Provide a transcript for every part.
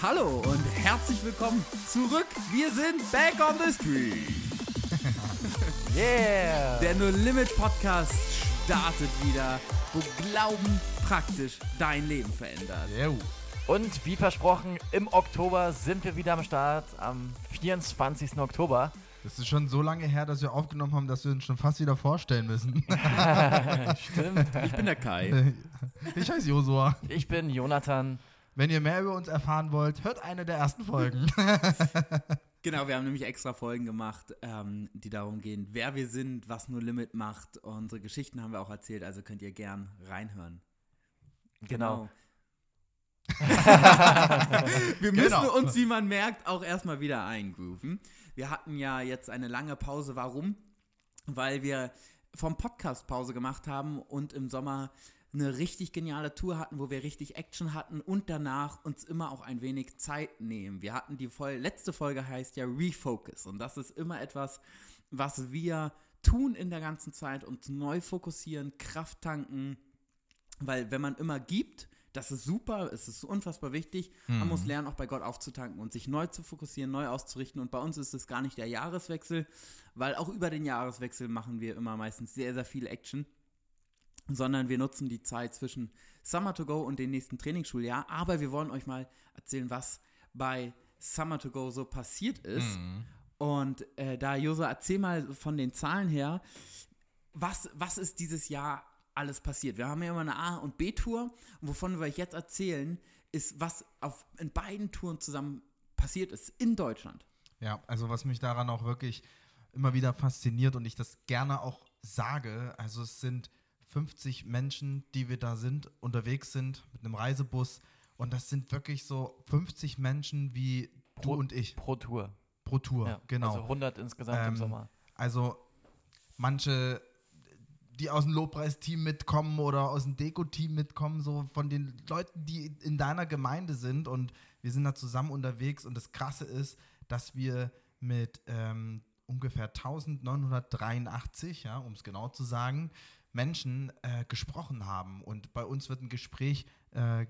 Hallo und herzlich willkommen zurück. Wir sind back on the street. Yeah! Der No Limit Podcast startet wieder, wo Glauben praktisch dein Leben verändert. Und wie versprochen, im Oktober sind wir wieder am Start, am 24. Oktober. Das ist schon so lange her, dass wir aufgenommen haben, dass wir uns schon fast wieder vorstellen müssen. Stimmt. Ich bin der Kai. Ich heiße Josua. Ich bin Jonathan. Wenn ihr mehr über uns erfahren wollt, hört eine der ersten Folgen. Genau, wir haben nämlich extra Folgen gemacht, ähm, die darum gehen, wer wir sind, was No Limit macht. Unsere Geschichten haben wir auch erzählt, also könnt ihr gern reinhören. Genau. wir müssen Genau. uns, wie man merkt, auch erstmal wieder eingrooven. Wir hatten ja jetzt eine lange Pause. Warum? Weil wir vom Podcast Pause gemacht haben und im Sommer eine richtig geniale Tour hatten, wo wir richtig Action hatten und danach uns immer auch ein wenig Zeit nehmen. Wir hatten die Vol letzte Folge heißt ja Refocus und das ist immer etwas, was wir tun in der ganzen Zeit, uns neu fokussieren, Kraft tanken, weil wenn man immer gibt, das ist super, es ist unfassbar wichtig. Man muss lernen, auch bei Gott aufzutanken und sich neu zu fokussieren, neu auszurichten. Und bei uns ist es gar nicht der Jahreswechsel, weil auch über den Jahreswechsel machen wir immer meistens sehr, sehr viel Action. Sondern wir nutzen die Zeit zwischen Summer to Go und dem nächsten Trainingsschuljahr. Aber wir wollen euch mal erzählen, was bei Summer to Go so passiert ist. Und äh, da, Josa, erzähl mal von den Zahlen her, was, was ist dieses Jahr alles passiert? Wir haben ja immer eine A- und B-Tour. Und wovon wir euch jetzt erzählen, ist, was auf, in beiden Touren zusammen passiert ist in Deutschland. Ja, also was mich daran auch wirklich immer wieder fasziniert und ich das gerne auch sage, also es sind 50 Menschen, die wir da sind, unterwegs sind mit einem Reisebus und das sind wirklich so 50 Menschen wie Pro- du und ich Pro Tour. pro Tour, Ja, genau. Also 100 insgesamt im Ähm, Sommer. Also manche, die aus dem Lobpreisteam mitkommen oder aus dem Deko-Team mitkommen, so von den Leuten, die in deiner Gemeinde sind und wir sind da zusammen unterwegs und das Krasse ist, dass wir mit ähm, ungefähr 1983, ja, um es genau zu sagen, Menschen äh, gesprochen haben und bei uns wird ein Gespräch äh,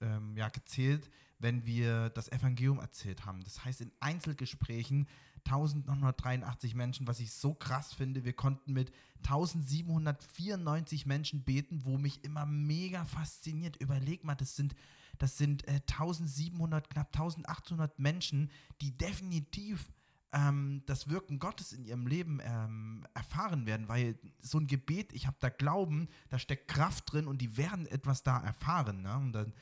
ähm, ja, gezählt, wenn wir das Evangelium erzählt haben. Das heißt, in Einzelgesprächen 1983 Menschen, was ich so krass finde, wir konnten mit 1794 Menschen beten, wo mich immer mega fasziniert. Überleg mal, das sind, das sind äh, 1700, knapp 1800 Menschen, die definitiv ähm, das Wirken Gottes in ihrem Leben ähm, erfahren werden, weil so ein Gebet, ich habe da Glauben, da steckt Kraft drin und die werden etwas da erfahren. Ne? Und dann,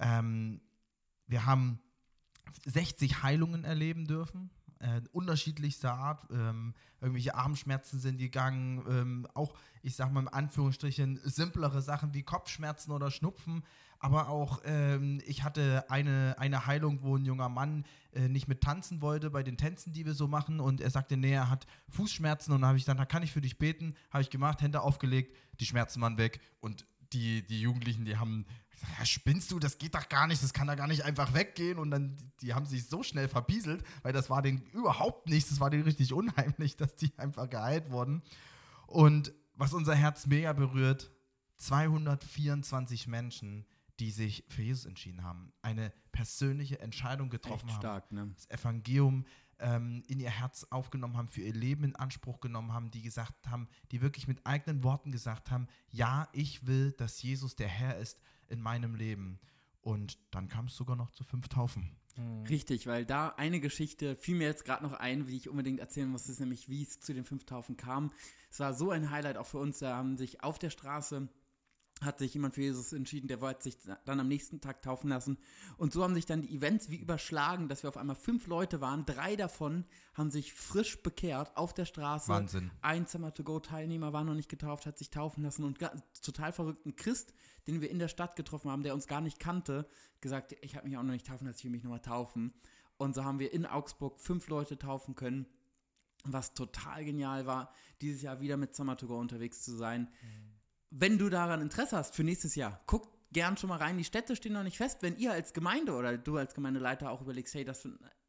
ähm, wir haben 60 Heilungen erleben dürfen, äh, unterschiedlichster Art. Ähm, irgendwelche Armschmerzen sind gegangen, ähm, auch, ich sag mal in Anführungsstrichen, simplere Sachen wie Kopfschmerzen oder Schnupfen. Aber auch, ähm, ich hatte eine, eine Heilung, wo ein junger Mann äh, nicht mit tanzen wollte bei den Tänzen, die wir so machen. Und er sagte, nee, er hat Fußschmerzen. Und dann habe ich gesagt, da kann ich für dich beten. Habe ich gemacht, Hände aufgelegt, die Schmerzen waren weg. Und die, die Jugendlichen, die haben gesagt, ja, spinnst du, das geht doch gar nicht, das kann da gar nicht einfach weggehen. Und dann, die haben sich so schnell verbieselt, weil das war denen überhaupt nichts, das war denen richtig unheimlich, dass die einfach geheilt wurden. Und was unser Herz mega berührt, 224 Menschen, die sich für Jesus entschieden haben, eine persönliche Entscheidung getroffen Echt haben stark, ne? das Evangelium ähm, in ihr Herz aufgenommen haben, für ihr Leben in Anspruch genommen haben, die gesagt haben, die wirklich mit eigenen Worten gesagt haben, ja, ich will, dass Jesus der Herr ist in meinem Leben. Und dann kam es sogar noch zu fünf Taufen. Richtig, weil da eine Geschichte fiel mir jetzt gerade noch ein, die ich unbedingt erzählen muss, ist nämlich, wie es zu den fünf Taufen kam. Es war so ein Highlight auch für uns, da haben sich auf der Straße hat sich jemand für Jesus entschieden, der wollte sich dann am nächsten Tag taufen lassen. Und so haben sich dann die Events wie überschlagen, dass wir auf einmal fünf Leute waren. Drei davon haben sich frisch bekehrt auf der Straße. Wahnsinn. Ein Summer-to-Go-Teilnehmer war noch nicht getauft, hat sich taufen lassen und total verrückten Christ, den wir in der Stadt getroffen haben, der uns gar nicht kannte, gesagt, ich habe mich auch noch nicht taufen lassen, ich will mich nochmal taufen. Und so haben wir in Augsburg fünf Leute taufen können, was total genial war, dieses Jahr wieder mit Summer-to-Go unterwegs zu sein. Wenn du daran Interesse hast für nächstes Jahr, guck gern schon mal rein. Die Städte stehen noch nicht fest. Wenn ihr als Gemeinde oder du als Gemeindeleiter auch überlegst, hey, das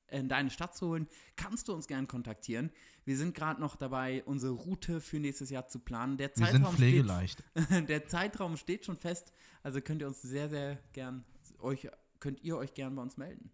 in deine Stadt zu holen, kannst du uns gern kontaktieren. Wir sind gerade noch dabei, unsere Route für nächstes Jahr zu planen. Der Wir sind Zeitraum, steht, pflegeleicht. der Zeitraum steht schon fest, also könnt ihr uns sehr, sehr gern, euch könnt ihr euch gern bei uns melden.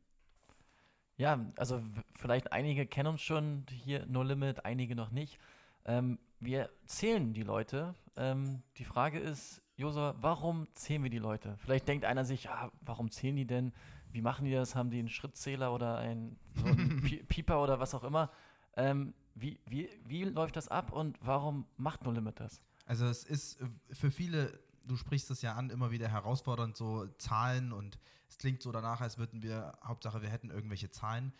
Ja, also vielleicht einige kennen uns schon hier No Limit, einige noch nicht. Ähm, wir zählen die Leute. Ähm, die Frage ist, Josua, warum zählen wir die Leute? Vielleicht denkt einer sich, ja, warum zählen die denn? Wie machen die das? Haben die einen Schrittzähler oder einen, so einen Pi- Pieper oder was auch immer? Ähm, wie, wie, wie läuft das ab und warum macht No Limit das? Also es ist äh, für viele, du sprichst es ja an, immer wieder herausfordernd, so Zahlen und es klingt so danach, als würden wir, Hauptsache wir hätten irgendwelche Zahlen.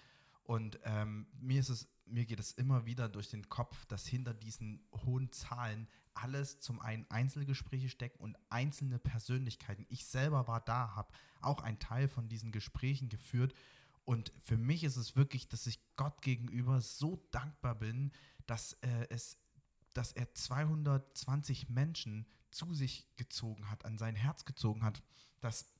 Und ähm, mir ist es, mir geht es immer wieder durch den Kopf, dass hinter diesen hohen Zahlen alles zum einen Einzelgespräche stecken und einzelne Persönlichkeiten. Ich selber war da, habe auch einen Teil von diesen Gesprächen geführt. Und für mich ist es wirklich, dass ich Gott gegenüber so dankbar bin, dass äh, es dass er 220 Menschen zu sich gezogen hat, an sein Herz gezogen hat, dass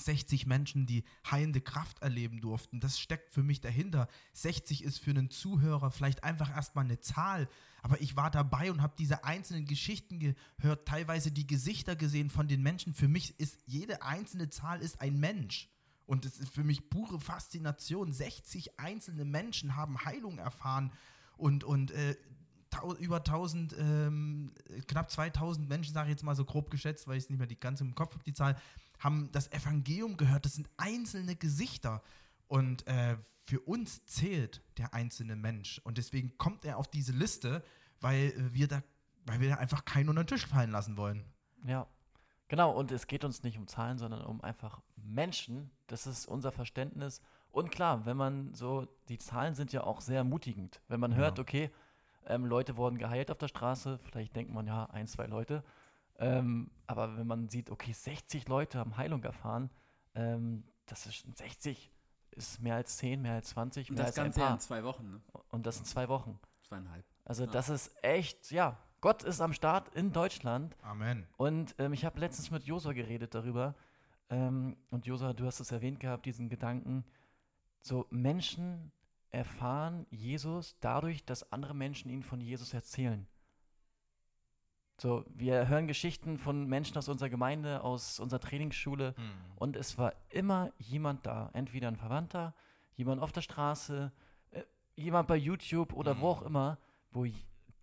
60 Menschen die heilende Kraft erleben durften. Das steckt für mich dahinter. 60 ist für einen Zuhörer vielleicht einfach erstmal eine Zahl, aber ich war dabei und habe diese einzelnen Geschichten gehört, teilweise die Gesichter gesehen von den Menschen. Für mich ist jede einzelne Zahl ist ein Mensch. Und es ist für mich pure Faszination. 60 einzelne Menschen haben Heilung erfahren und, und äh, über 1000, ähm, knapp 2000 Menschen, sage ich jetzt mal so grob geschätzt, weil ich es nicht mehr die ganze im Kopf habe, die Zahl, haben das Evangelium gehört. Das sind einzelne Gesichter. Und äh, für uns zählt der einzelne Mensch. Und deswegen kommt er auf diese Liste, weil wir da, weil wir da einfach keinen unter den Tisch fallen lassen wollen. Ja, genau. Und es geht uns nicht um Zahlen, sondern um einfach Menschen. Das ist unser Verständnis. Und klar, wenn man so, die Zahlen sind ja auch sehr ermutigend. Wenn man hört, Ja. okay, ähm, Leute wurden geheilt auf der Straße, vielleicht denkt man ja, ein, zwei Leute. Ähm, aber wenn man sieht, okay, 60 Leute haben Heilung erfahren, ähm, das ist 60 ist mehr als 10, mehr als 20, Und mehr das als ein Ganze ja paar. in zwei Wochen, ne? Und das in zwei Wochen. Zweieinhalb. Also Ja. das ist echt, ja, Gott ist am Start in Deutschland. Amen. Und ähm, ich habe letztens mit Josua geredet darüber. Ähm, und Josua, du hast es erwähnt gehabt, diesen Gedanken. So, Menschen erfahren Jesus dadurch, dass andere Menschen ihnen von Jesus erzählen. So, wir hören Geschichten von Menschen aus unserer Gemeinde, aus unserer Trainingsschule. Und es war immer jemand da. Entweder ein Verwandter, jemand auf der Straße, äh, jemand bei YouTube oder wo auch immer, wo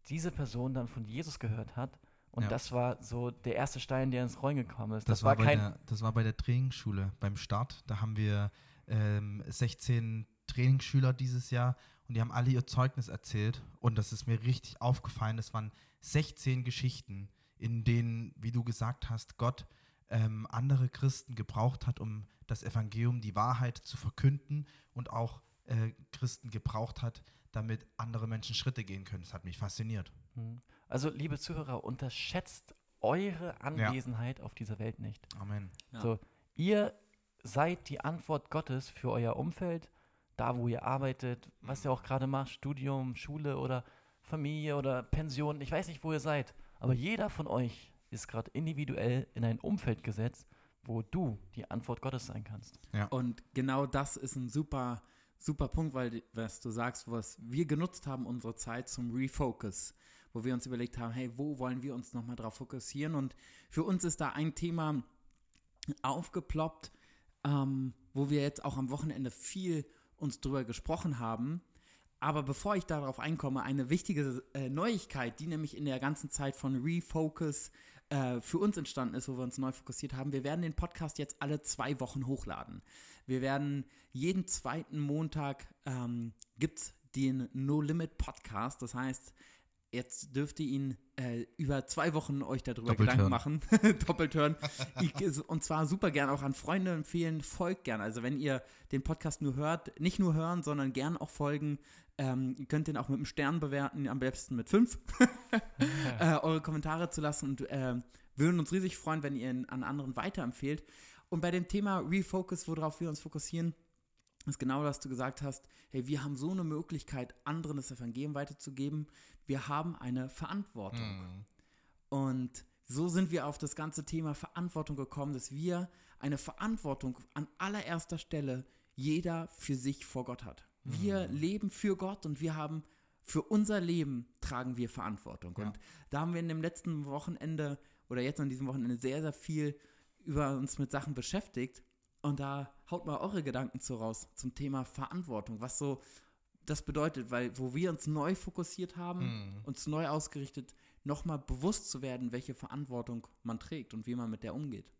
diese Person dann von Jesus gehört hat. Und Ja. das war so der erste Stein, der ins Rollen gekommen ist. Das, war, bei der, das war bei der Trainingsschule beim Start. Da haben wir ähm, 16 Trainingsschüler dieses Jahr und die haben alle ihr Zeugnis erzählt. Und das ist mir richtig aufgefallen. Es waren 16 Geschichten, in denen, wie du gesagt hast, Gott ähm, andere Christen gebraucht hat, um das Evangelium, die Wahrheit zu verkünden und auch äh, Christen gebraucht hat, damit andere Menschen Schritte gehen können. Das hat mich fasziniert. Mhm. Also, liebe Zuhörer, unterschätzt eure Anwesenheit auf dieser Welt nicht. Amen. Ja. So, ihr seid die Antwort Gottes für euer Umfeld, da wo ihr arbeitet, was ihr auch gerade macht, Studium, Schule oder Familie oder Pension, ich weiß nicht, wo ihr seid, aber jeder von euch ist gerade individuell in ein Umfeld gesetzt, wo du die Antwort Gottes sein kannst. Und genau das ist ein super, super Punkt, weil, was du sagst, was wir genutzt haben, unsere Zeit zum Refocus, wo wir uns überlegt haben, hey, wo wollen wir uns nochmal drauf fokussieren? Und für uns ist da ein Thema aufgeploppt, ähm, wo wir jetzt auch am Wochenende viel uns drüber gesprochen haben. Aber bevor ich darauf einkomme, eine wichtige äh, Neuigkeit, die nämlich in der ganzen Zeit von Refocus äh, für uns entstanden ist, wo wir uns neu fokussiert haben. Wir werden den Podcast jetzt alle zwei Wochen hochladen. Wir werden jeden zweiten Montag ähm, gibt es den No Limit Podcast. Das heißt, jetzt dürft ihr ihn äh, über zwei Wochen euch darüber Gedanken machen. Doppelt hören. Ich, und zwar super gern auch an Freunde empfehlen. Folgt gern. Also wenn ihr den Podcast nur hört, nicht nur hören, sondern gern auch folgen. Ähm, ihr könnt den auch mit einem Stern bewerten, am besten mit fünf. äh, eure Kommentare zu lassen und äh, würden uns riesig freuen, wenn ihr ihn an anderen weiterempfehlt. Und bei dem Thema Refocus, worauf wir uns fokussieren, ist genau, was du gesagt hast. Hey, wir haben so eine Möglichkeit, anderen das Evangelium weiterzugeben. Wir haben eine Verantwortung. Und so sind wir auf das ganze Thema Verantwortung gekommen, dass wir eine Verantwortung an allererster Stelle jeder für sich vor Gott hat. Wir leben für Gott und wir haben für unser Leben tragen wir Verantwortung. Ja. Und da haben wir in dem letzten Wochenende oder jetzt an diesem Wochenende sehr, sehr viel über uns mit Sachen beschäftigt. Und da haut mal eure Gedanken zu raus zum Thema Verantwortung, was so das bedeutet, weil wo wir uns neu fokussiert haben, Mhm. uns neu ausgerichtet, nochmal bewusst zu werden, welche Verantwortung man trägt und wie man mit der umgeht.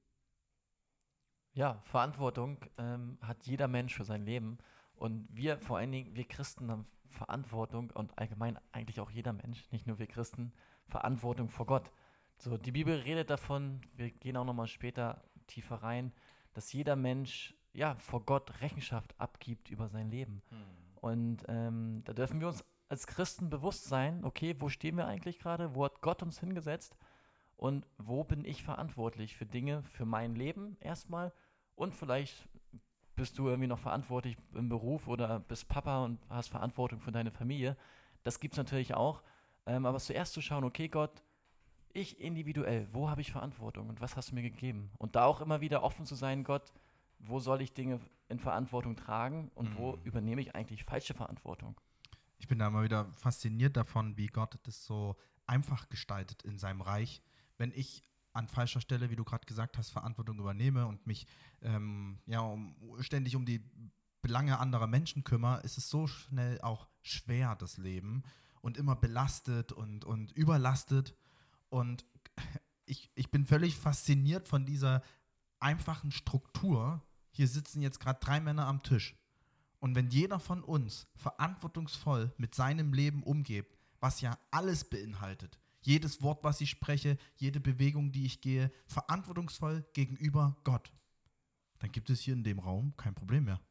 Ja, Verantwortung ähm, hat jeder Mensch für sein Leben. Und wir, vor allen Dingen, wir Christen haben Verantwortung und allgemein eigentlich auch jeder Mensch, nicht nur wir Christen, Verantwortung vor Gott. So, die Bibel redet davon, wir gehen auch nochmal später tiefer rein, dass jeder Mensch ja vor Gott Rechenschaft abgibt über sein Leben. Und ähm, da dürfen wir uns als Christen bewusst sein, okay, wo stehen wir eigentlich gerade? Wo hat Gott uns hingesetzt? Und wo bin ich verantwortlich für Dinge, für mein Leben erstmal? Und vielleicht bist du irgendwie noch verantwortlich im Beruf oder bist Papa und hast Verantwortung für deine Familie. Das gibt es natürlich auch. Ähm, aber zuerst zu schauen, okay, Gott, ich individuell, wo habe ich Verantwortung und was hast du mir gegeben? Und da auch immer wieder offen zu sein, Gott, wo soll ich Dinge in Verantwortung tragen und wo Mhm. übernehme ich eigentlich falsche Verantwortung? Ich bin da mal wieder fasziniert davon, wie Gott das so einfach gestaltet in seinem Reich. Wenn ich an falscher Stelle, wie du gerade gesagt hast, Verantwortung übernehme und mich ähm, ja, um, ständig um die Belange anderer Menschen kümmere, ist es so schnell auch schwer, das Leben und immer belastet und, und überlastet. Und ich, ich bin völlig fasziniert von dieser einfachen Struktur. Hier sitzen jetzt gerade drei Männer am Tisch. Und wenn jeder von uns verantwortungsvoll mit seinem Leben umgeht, was ja alles beinhaltet, jedes Wort, was ich spreche, jede Bewegung, die ich gehe, verantwortungsvoll gegenüber Gott, dann gibt es hier in dem Raum kein Problem mehr.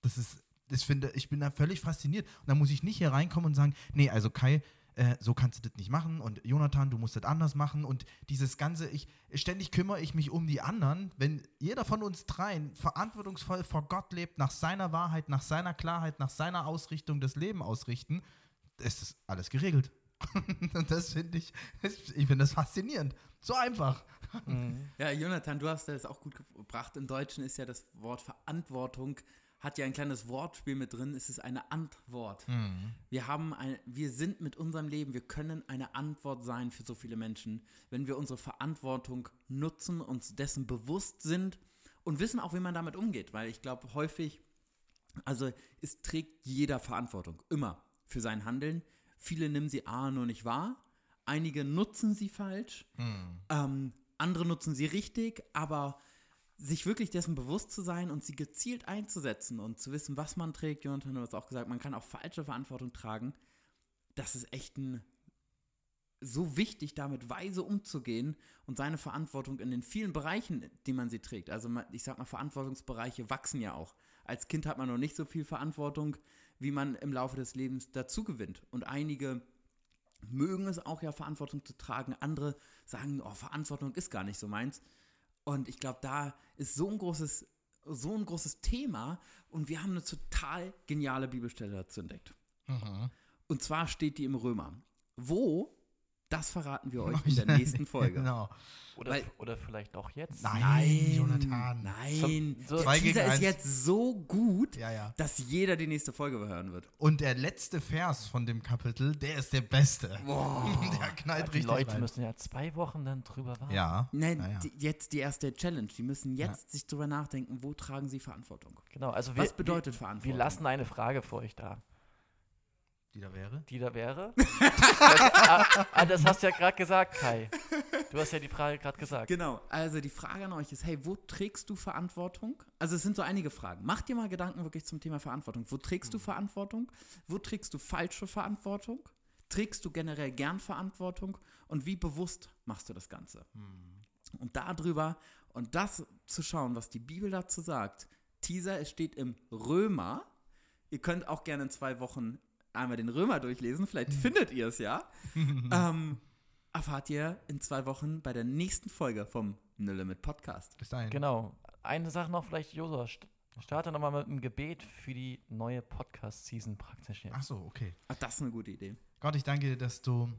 Das ist, ich finde, ich bin da völlig fasziniert. Und da muss ich nicht hier reinkommen und sagen, nee, also Kai, äh, so kannst du das nicht machen und Jonathan, du musst das anders machen und dieses ganze, ich ständig kümmere ich mich um die anderen. Wenn jeder von uns dreien verantwortungsvoll vor Gott lebt, nach seiner Wahrheit, nach seiner Klarheit, nach seiner Ausrichtung das Leben ausrichten, ist das alles geregelt. und das finde ich, ich finde das faszinierend. So einfach. Ja, Jonathan, du hast das auch gut gebracht. Im Deutschen ist ja das Wort Verantwortung, hat ja ein kleines Wortspiel mit drin, es ist eine Antwort. Wir haben ein, wir sind mit unserem Leben, wir können eine Antwort sein für so viele Menschen, wenn wir unsere Verantwortung nutzen, uns dessen bewusst sind und wissen auch, wie man damit umgeht. Weil ich glaube, häufig, also es trägt jeder Verantwortung, immer für sein Handeln. Viele nehmen sie A nur nicht wahr, einige nutzen sie falsch, ähm, andere nutzen sie richtig, aber sich wirklich dessen bewusst zu sein und sie gezielt einzusetzen und zu wissen, was man trägt, Jonathan hat es auch gesagt, man kann auch falsche Verantwortung tragen, das ist echt ein so wichtig, damit weise umzugehen und seine Verantwortung in den vielen Bereichen, die man sie trägt. Also ich sag mal, Verantwortungsbereiche wachsen ja auch. Als Kind hat man noch nicht so viel Verantwortung, wie man im Laufe des Lebens dazu gewinnt. Und einige mögen es auch ja, Verantwortung zu tragen. Andere sagen, oh, Verantwortung ist gar nicht so meins. Und ich glaube, da ist so ein großes, so ein großes Thema und wir haben eine total geniale Bibelstelle dazu entdeckt. Und zwar steht die im Römer. Wo? Das verraten wir euch in der nächsten Folge. Genau. Oder, Weil- oder vielleicht auch jetzt. Nein, Jonathan. Nein, So- der Zwei gegen Teaser ist eins. jetzt so gut, Ja, ja. dass jeder die nächste Folge hören wird. Und der letzte Vers von dem Kapitel, der ist der beste. der knallt die richtig Leute rein. müssen ja zwei Wochen dann drüber warten. Ja. Nein, ja, ja. Die, jetzt die erste Challenge. Die müssen jetzt sich drüber nachdenken, wo tragen sie Verantwortung. Genau, also wir, Was bedeutet wir, Verantwortung? wir lassen eine Frage für euch da, Die da wäre? die da wäre. das, ah, ah, das hast du ja gerade gesagt, Kai. Du hast ja die Frage gerade gesagt. Genau, also die Frage an euch ist, hey, wo trägst du Verantwortung? Also es sind so einige Fragen. Mach dir mal Gedanken wirklich zum Thema Verantwortung. Wo trägst du Verantwortung? Wo trägst du falsche Verantwortung? Trägst du generell gern Verantwortung? Und wie bewusst machst du das Ganze? Und darüber und das zu schauen, was die Bibel dazu sagt. Teaser, es steht im Römer. Ihr könnt auch gerne in zwei Wochen einmal den Römer durchlesen. Vielleicht findet ihr es ja. ähm, erfahrt ihr in zwei Wochen bei der nächsten Folge vom No Limit Podcast. Bis dahin. Genau. Eine Sache noch vielleicht, Josua, st- starte nochmal mit einem Gebet für die neue Podcast-Season praktisch jetzt. Ach so, okay. Ach, das ist eine gute Idee. Gott, ich danke dir, dass du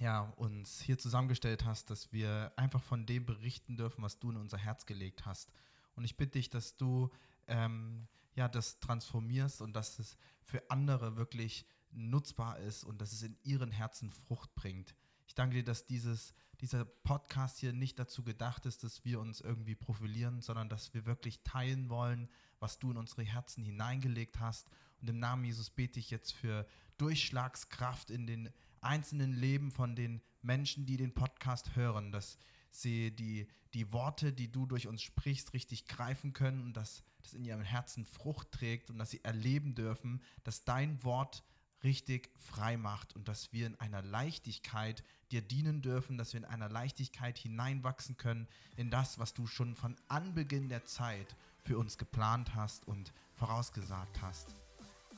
ja, uns hier zusammengestellt hast, dass wir einfach von dem berichten dürfen, was du in unser Herz gelegt hast. Und ich bitte dich, dass du ähm, ja, das transformierst und dass es für andere wirklich nutzbar ist und dass es in ihren Herzen Frucht bringt. Ich danke dir, dass dieses, dieser Podcast hier nicht dazu gedacht ist, dass wir uns irgendwie profilieren, sondern dass wir wirklich teilen wollen, was du in unsere Herzen hineingelegt hast. Und im Namen Jesus bete ich jetzt für Durchschlagskraft in den einzelnen Leben von den Menschen, die den Podcast hören, dass sie die, die Worte, die du durch uns sprichst, richtig greifen können und dass das in ihrem Herzen Frucht trägt und dass sie erleben dürfen, dass dein Wort richtig frei macht und dass wir in einer Leichtigkeit dir dienen dürfen, dass wir in einer Leichtigkeit hineinwachsen können in das, was du schon von Anbeginn der Zeit für uns geplant hast und vorausgesagt hast.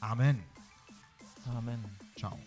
Amen. Amen. Ciao.